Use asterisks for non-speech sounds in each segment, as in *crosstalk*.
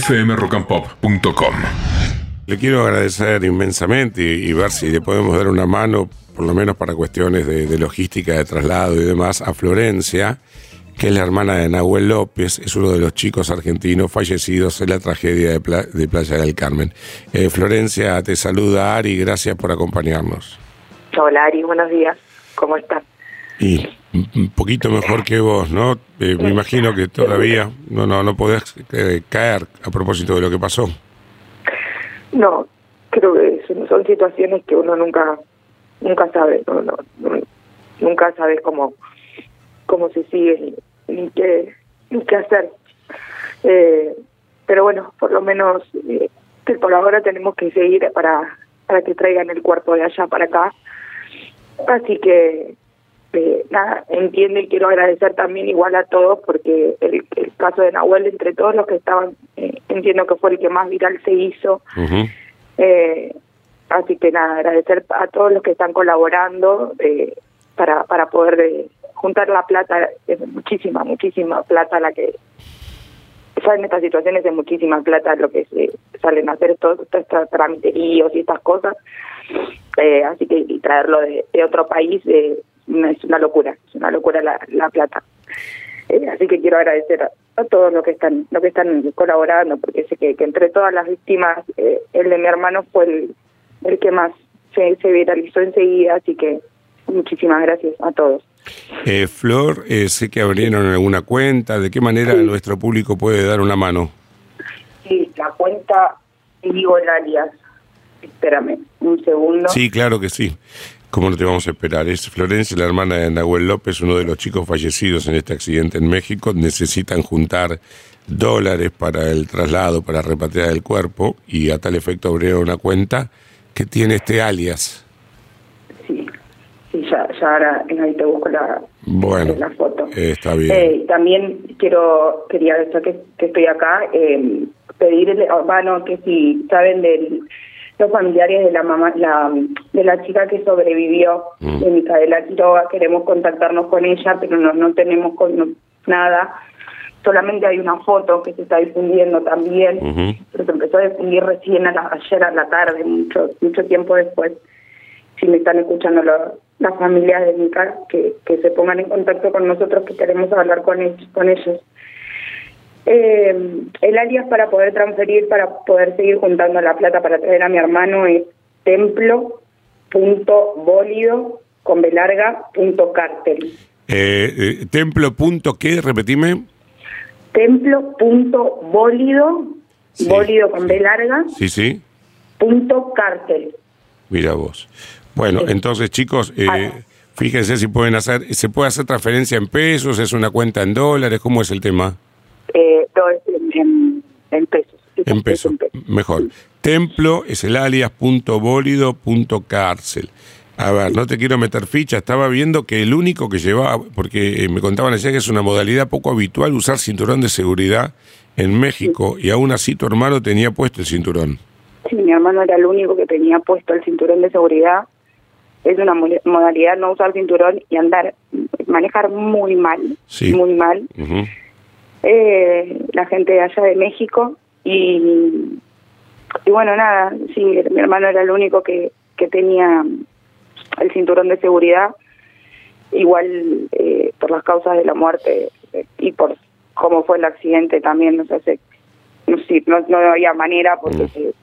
fmrockandpop.com. Le quiero agradecer inmensamente y, y ver si le podemos dar una mano, por lo menos para cuestiones de, de logística, de traslado y demás, a Florencia, que es la hermana de Nahuel López, es uno de los chicos argentinos fallecidos en la tragedia de, Pla- de Playa del Carmen. Eh, Florencia, te saluda Ari, gracias por acompañarnos. Hola Ari, buenos días. ¿Cómo estás? Y un poquito mejor que vos, ¿no? Eh, me imagino que todavía no, no, no podés eh, caer a propósito de lo que pasó. No, creo que son, son situaciones que uno nunca nunca sabe, no, no, no- nunca sabes cómo cómo se sigue ni, ni qué ni qué hacer. Eh, pero bueno, por lo menos eh, que por ahora tenemos que seguir para para que traigan el cuerpo de allá para acá. Así que eh, nada, entiendo y quiero agradecer también igual a todos porque el, el caso de Nahuel, entre todos los que estaban, eh, entiendo que fue el que más viral se hizo. Eh, así que nada, agradecer a todos los que están colaborando eh, para, para poder eh, juntar la plata, es muchísima, muchísima plata la que ya en estas situaciones es muchísima plata lo que se salen a hacer todos estos tramiteríos y estas cosas. Así que y traerlo de, de otro país eh, es una locura, es una locura la, la plata. Eh, así que quiero agradecer a, a todos los que están los que están colaborando, porque sé que, que entre todas las víctimas, eh, el de mi hermano fue el, el que más se, se viralizó enseguida, así que muchísimas gracias a todos. Eh, Flor, eh, sé que abrieron alguna cuenta. ¿De qué manera Sí. nuestro público puede dar una mano? Sí, la cuenta, digo el alias, espérame un segundo. Sí, claro que sí. ¿Cómo no te vamos a esperar? Es Florencia, la hermana de Nahuel López, uno de los chicos fallecidos en este accidente en México. Necesitan juntar dólares para el traslado, para repatriar el cuerpo, y a tal efecto abrieron una cuenta que tiene este alias. Sí, sí ya, ya ahora ahí te busco la, Bueno, la foto. está bien. Eh, también quiero, quería, ya que, que estoy acá, eh, pedirle, bueno, que si saben de los familiares de la mamá, la, de la chica que sobrevivió, Mm. de Micaela Quiroga, queremos contactarnos con ella, pero no, no tenemos con, no- nada. Solamente hay una foto que se está difundiendo también, pero se empezó a difundir recién a la, ayer a la tarde, mucho mucho tiempo después. Si me están escuchando lo- las familias de Mica, que, que se pongan en contacto con nosotros, que queremos hablar con ellos. Con ellos. Eh, el alias para poder transferir, para poder seguir juntando la plata para traer a mi hermano es templo.bólido con B larga punto cártel. Eh, eh, templo punto qué, repetime. Templo.bólido, Sí. bólido con B larga, Sí, sí. punto cártel. Mira vos. Bueno, entonces chicos, eh, Ah. fíjense si pueden hacer, ¿se puede hacer transferencia en pesos? ¿Es una cuenta en dólares? ¿Cómo es el tema? Eh, es en, en- en pesos. En en pesos. mejor. Templo es el alias punto bólido punto cárcel. A ver, no te quiero meter ficha, estaba viendo que el único que llevaba, porque eh, me contaban ayer que es una modalidad poco habitual usar cinturón de seguridad en México y aún así tu hermano tenía puesto el cinturón. Sí, mi hermano era el único que tenía puesto el cinturón de seguridad. Es una mo- modalidad no usar cinturón y andar, manejar muy mal, Sí. muy mal. Eh, la gente de allá de México y, y bueno, nada, sí, mi hermano era el único que, que tenía el cinturón de seguridad. Igual eh, por las causas de la muerte eh, y por cómo fue el accidente también, no sé, se- no, sé, no, no había manera porque Mm. se,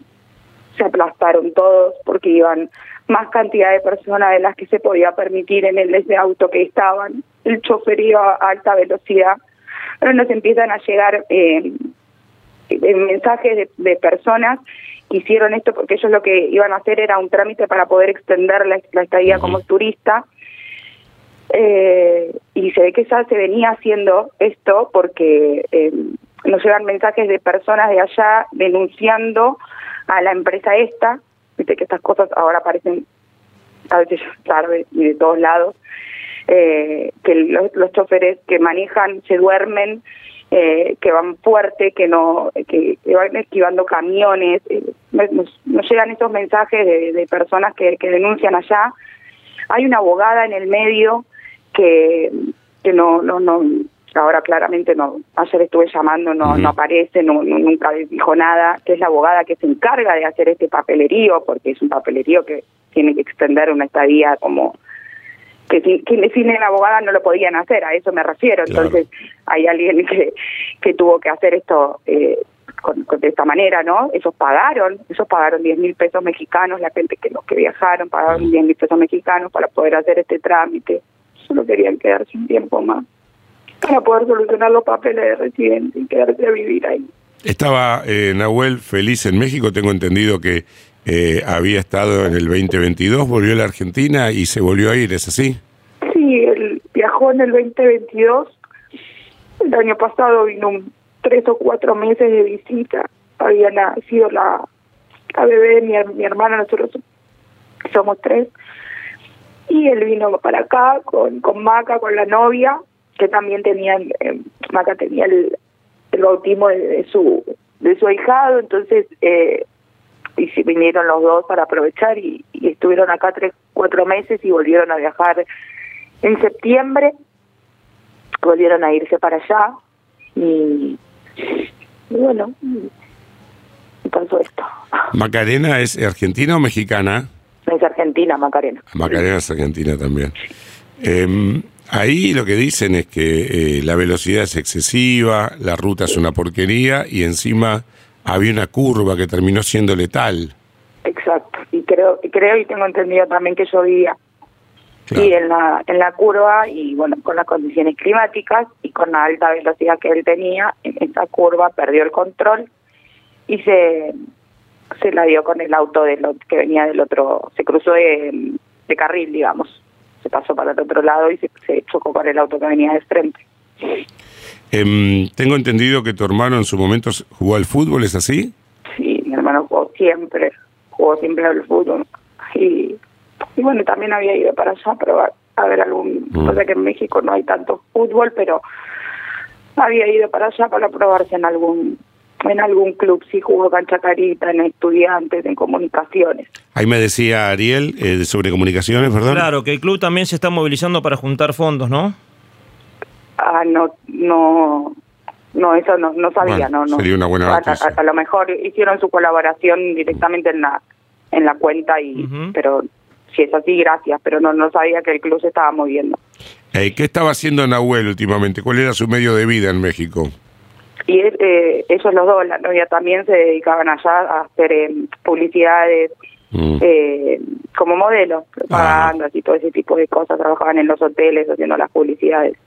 se aplastaron todos porque iban más cantidad de personas de las que se podía permitir en el ese auto que estaban. El chofer iba a alta velocidad. Pero nos empiezan a llegar eh, eh, mensajes de, de personas que hicieron esto porque ellos lo que iban a hacer era un trámite para poder extender la, la estadía como turista. Eh, y se ve que ya se venía haciendo esto porque eh, nos llegan mensajes de personas de allá denunciando a la empresa esta, viste que estas cosas ahora aparecen a veces tarde y de todos lados, eh, que los, los choferes que manejan se duermen, eh, que van fuerte, que no que, que van esquivando camiones. eh, nos, nos llegan estos mensajes de, de personas que, que denuncian allá. Hay una abogada en el medio que, que no, no, no, ahora claramente no, ayer estuve llamando, no, no aparece, no, nunca dijo nada, que es la abogada que se encarga de hacer este papelerío, porque es un papelerío que tiene que extender una estadía como que sin, que sin la abogada no lo podían hacer, a eso me refiero. Entonces hay alguien *laughs* que, que tuvo que hacer esto eh, con, de esta manera, ¿no? Esos pagaron, esos pagaron 10 mil pesos mexicanos, la gente que los que viajaron pagaron 10 mil pesos mexicanos para poder hacer este trámite. Solo querían quedarse un tiempo más para poder solucionar los papeles de residente y quedarse a vivir ahí. Estaba eh, Nahuel feliz en México, tengo entendido que eh, había estado en el 2022, volvió a la Argentina y se volvió a ir, ¿es así? Sí, él viajó en el 2022, el año pasado vino tres o cuatro meses de visita, había nacido la, la bebé, mi, mi hermana, nosotros somos tres, y él vino para acá con, con Maca, con la novia, que también tenían, eh, Maca tenía el, el bautismo de, su de su ahijado, entonces eh, y si vinieron los dos para aprovechar y, estuvieron acá tres, cuatro meses y volvieron a viajar en septiembre, volvieron a irse para allá y, bueno, y pasó esto. ¿Macarena es argentina o mexicana? Es argentina, Macarena. Macarena es argentina también. Eh, Ahí lo que dicen es que eh, la velocidad es excesiva, la ruta es una porquería y encima había una curva que terminó siendo letal. Exacto, y creo, creo y tengo entendido también que llovía. Y en la, en la curva, y bueno, con las condiciones climáticas y con la alta velocidad que él tenía, en esa curva perdió el control y se, se la dio con el auto de que venía del otro, se cruzó de carril, digamos se pasó para el otro lado y se, chocó con el auto que venía de frente. Em, tengo entendido que tu hermano en su momento jugó al fútbol, ¿es así? Sí, mi hermano jugó siempre, jugó siempre al fútbol. Y, y bueno, también había ido para allá pero a, ver algún... Mm. O sea que en México no hay tanto fútbol, pero había ido para allá para probarse en algún en algún club, sí jugó cancha carita, en estudiantes, en comunicaciones. Ahí me decía Ariel eh, sobre comunicaciones, ¿verdad? Claro, que el club también se está movilizando para juntar fondos, ¿no? Ah, no, no, no, eso no, no sabía, no, no. Sería una buena noticia. A, lo mejor hicieron su colaboración directamente en la en la cuenta y, pero si es así, gracias, pero no, no sabía que el club se estaba moviendo. Eh, ¿Qué estaba haciendo Nahuel últimamente? ¿Cuál era su medio de vida en México? y eh, ellos los dos, la novia también se dedicaban allá a hacer eh, publicidades mm. eh, como modelos, propagandas y todo ese tipo de cosas, trabajaban en los hoteles haciendo las publicidades.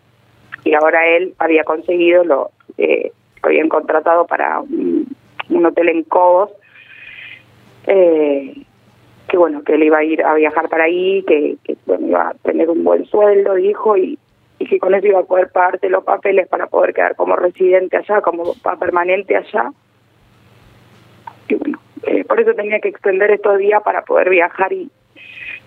Y ahora él había conseguido, lo eh, habían contratado para un, hotel en Cobos, eh, que bueno, que él iba a ir a viajar para ahí, que, que bueno, iba a tener un buen sueldo, dijo, y y que con eso iba a poder pagarte los papeles para poder quedar como residente allá, como permanente allá. Y bueno, eh, por eso tenía que extender estos días para poder viajar y,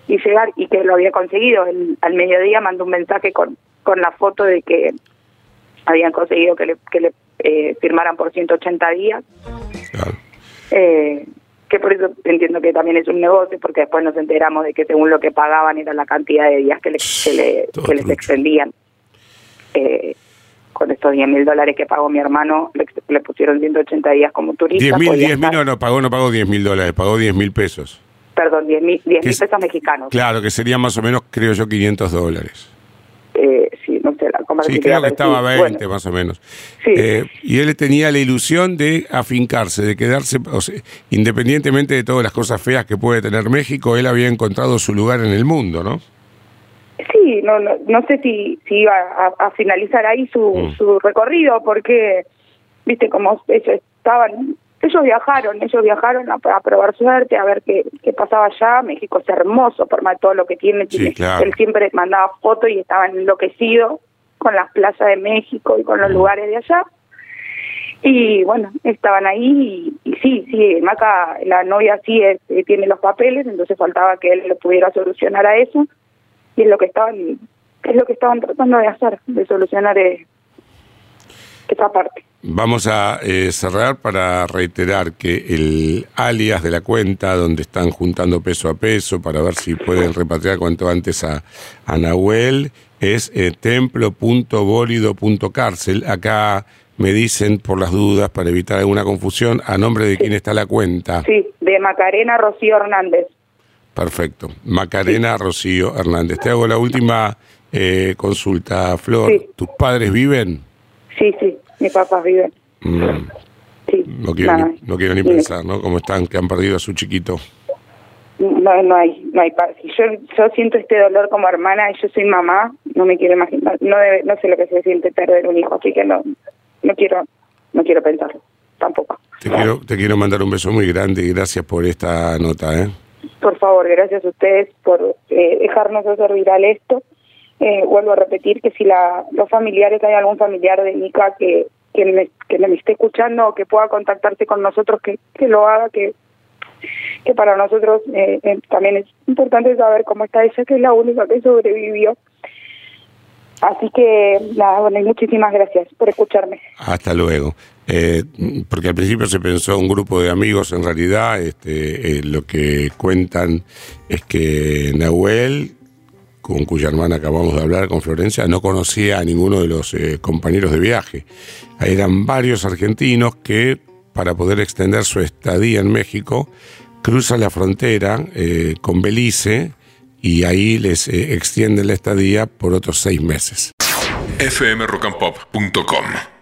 y llegar, y que lo había conseguido. El, al mediodía mandó un mensaje con, con la foto de que habían conseguido que le, que le eh, firmaran por 180 días. Eh, que por eso entiendo que también es un negocio, porque después nos enteramos de que según lo que pagaban era la cantidad de días que, le, que, que les extendían con estos 10 mil dólares que pagó mi hermano, le, pusieron 180 días como turista. 10 mil, 10 mil, no, no, pagó, no pagó 10 mil dólares, pagó 10 mil pesos. Perdón, 10 mil pesos mexicanos. Claro, que sería más o menos, creo yo, 500 dólares. Sí, Sí, creo que estaba 20 más o menos. Sí. Eh, y él tenía la ilusión de afincarse, de quedarse, o sea, independientemente de todas las cosas feas que puede tener México, él había encontrado su lugar en el mundo, ¿no? Sí, no, no, no sé si, si iba a, finalizar ahí su, mm. su recorrido, porque, viste, como ellos estaban, ellos viajaron, ellos viajaron a, probar suerte, a ver qué, qué pasaba allá. México es hermoso por más todo lo que tiene. Él siempre mandaba fotos y estaba enloquecido con las playas de México y con los lugares de allá. Y bueno, estaban ahí y, sí, sí, Maca, la novia sí tiene los papeles, entonces faltaba que él lo pudiera solucionar a eso y es lo que estaban es lo que estaban tratando de hacer, de solucionar eh, esa parte. Vamos a eh, cerrar para reiterar que el alias de la cuenta donde están juntando peso a peso para ver si pueden repatriar cuanto antes a, a Nahuel es eh, templo.bólido.cárcel. Acá me dicen por las dudas, para evitar alguna confusión, a nombre de quién está la cuenta. Sí, de Macarena Rocío Hernández. Perfecto. Macarena Rocío Hernández. Te hago la última eh, consulta, Flor. Sí. ¿Tus padres viven? Sí, sí, mis papás viven. Mm, Sí, no, quiero ni, no quiero ni pensar, ¿no? Cómo están, que han perdido a su chiquito. No, no hay, no hay paz. Si yo, yo siento este dolor como hermana y yo soy mamá, no me quiero imaginar, no debe, no sé lo que se siente perder un hijo, así que no, no quiero, no quiero pensarlo, tampoco. Te quiero, te quiero mandar un beso muy grande y gracias por esta nota, ¿eh? Por favor, gracias a ustedes por eh, dejarnos hacer viral esto. Eh, vuelvo a repetir que si la, los familiares, hay algún familiar de Mica que, que, me, que me esté escuchando o que pueda contactarse con nosotros, que, que lo haga, que, que para nosotros eh, eh, también es importante saber cómo está ella, que es la única que sobrevivió. Así que, nada, bueno, y muchísimas gracias por escucharme. Hasta luego. Eh, porque al principio se pensó un grupo de amigos, en realidad este, eh, lo que cuentan es que Nahuel, con cuya hermana acabamos de hablar, con Florencia, no conocía a ninguno de los eh, compañeros de viaje. Eran varios argentinos que, para poder extender su estadía en México, cruzan la frontera eh, con Belice y ahí les eh, extienden la estadía por otros seis meses. fmrockandpop.com